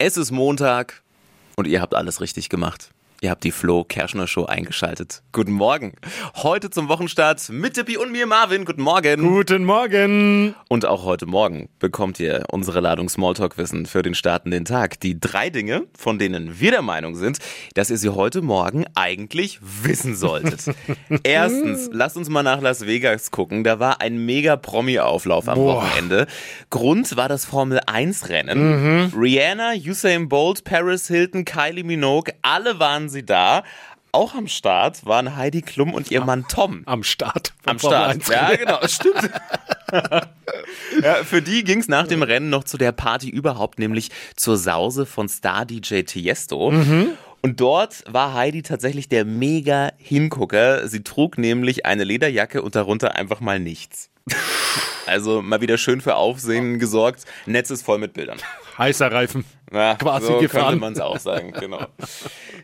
Es ist Montag und ihr habt alles richtig gemacht. Ihr habt die Flo Kerschner Show eingeschaltet. Guten Morgen. Heute zum Wochenstart mit Tippi und mir Marvin. Guten Morgen. Guten Morgen. Und auch heute Morgen bekommt ihr unsere Ladung Smalltalk-Wissen für den startenden Tag. Die drei Dinge, von denen wir der Meinung sind, dass ihr sie heute Morgen eigentlich wissen solltet. Erstens, lasst uns mal nach Las Vegas gucken. Da war ein mega Promi-Auflauf am Boah. Wochenende. Grund war das Formel-1-Rennen. Rihanna, Usain Bolt, Paris Hilton, Kylie Minogue, alle waren sie da. Auch am Start waren Heidi Klum und ihr Mann Tom. Am Start. Am Start. 1. Ja, genau, stimmt. ja, für die ging es nach dem Rennen noch zu der Party überhaupt, nämlich zur Sause von Star-DJ Tiesto. Und dort war Heidi tatsächlich der mega Hingucker. Sie trug nämlich eine Lederjacke und darunter einfach mal nichts. Also mal wieder schön für Aufsehen gesorgt. Netz ist voll mit Bildern. Heißer Reifen. Ja, Quasi so gefahren. könnte man es auch sagen, genau.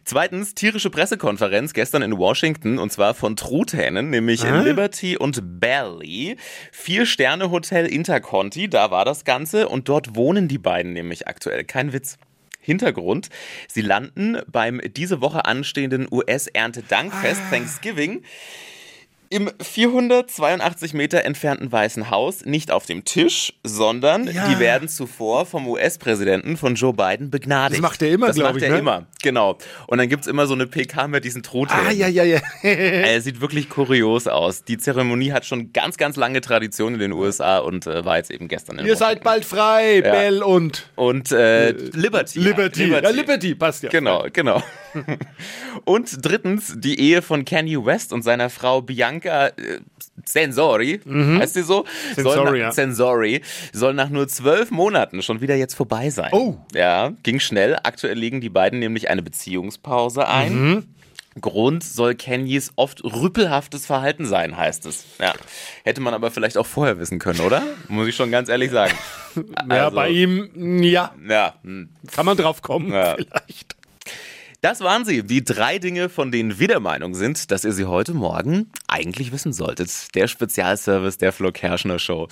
Zweitens, tierische Pressekonferenz gestern in Washington und zwar von Truthähnen, nämlich in Liberty und Belly. Vier-Sterne-Hotel Interconti, da war das Ganze und dort wohnen die beiden nämlich aktuell. Kein Witz. Hintergrund, sie landen beim diese Woche anstehenden US-Erntedankfest Thanksgiving im 482 Meter entfernten Weißen Haus nicht auf dem Tisch, sondern Ja. die werden zuvor vom US-Präsidenten von Joe Biden begnadigt. Das macht er immer, Das glaub macht ich, er ne? immer, genau. Und dann gibt's immer so eine PK mit diesen Truthähnen. Ah, ja, ja, ja. Er sieht wirklich kurios aus. Die Zeremonie hat schon ganz, ganz lange Tradition in den USA und äh, war jetzt eben gestern in Ihr seid bald frei, Bell und Und äh, Liberty. Liberty. Ja, Liberty, passt ja. Genau, genau. Und drittens, die Ehe von Kanye West und seiner Frau Bianca äh, Sensori, heißt sie so? Mhm. Sensori, soll nach, ja. Sensori, soll nach nur zwölf Monaten schon wieder jetzt vorbei sein. Oh. Ja, ging schnell. Aktuell legen die beiden nämlich eine Beziehungspause ein. Mhm. Grund soll Kenyes oft rüpelhaftes Verhalten sein, heißt es. Ja. Hätte man aber vielleicht auch vorher wissen können, oder? Muss ich schon ganz ehrlich sagen. Ja, Also- bei ihm, ja, Ja, kann man drauf kommen, Ja. vielleicht. Das waren sie, die drei Dinge, von denen wir der Meinung sind, dass ihr sie heute Morgen eigentlich wissen solltet. Der Spezialservice der Flo Kerschner Show.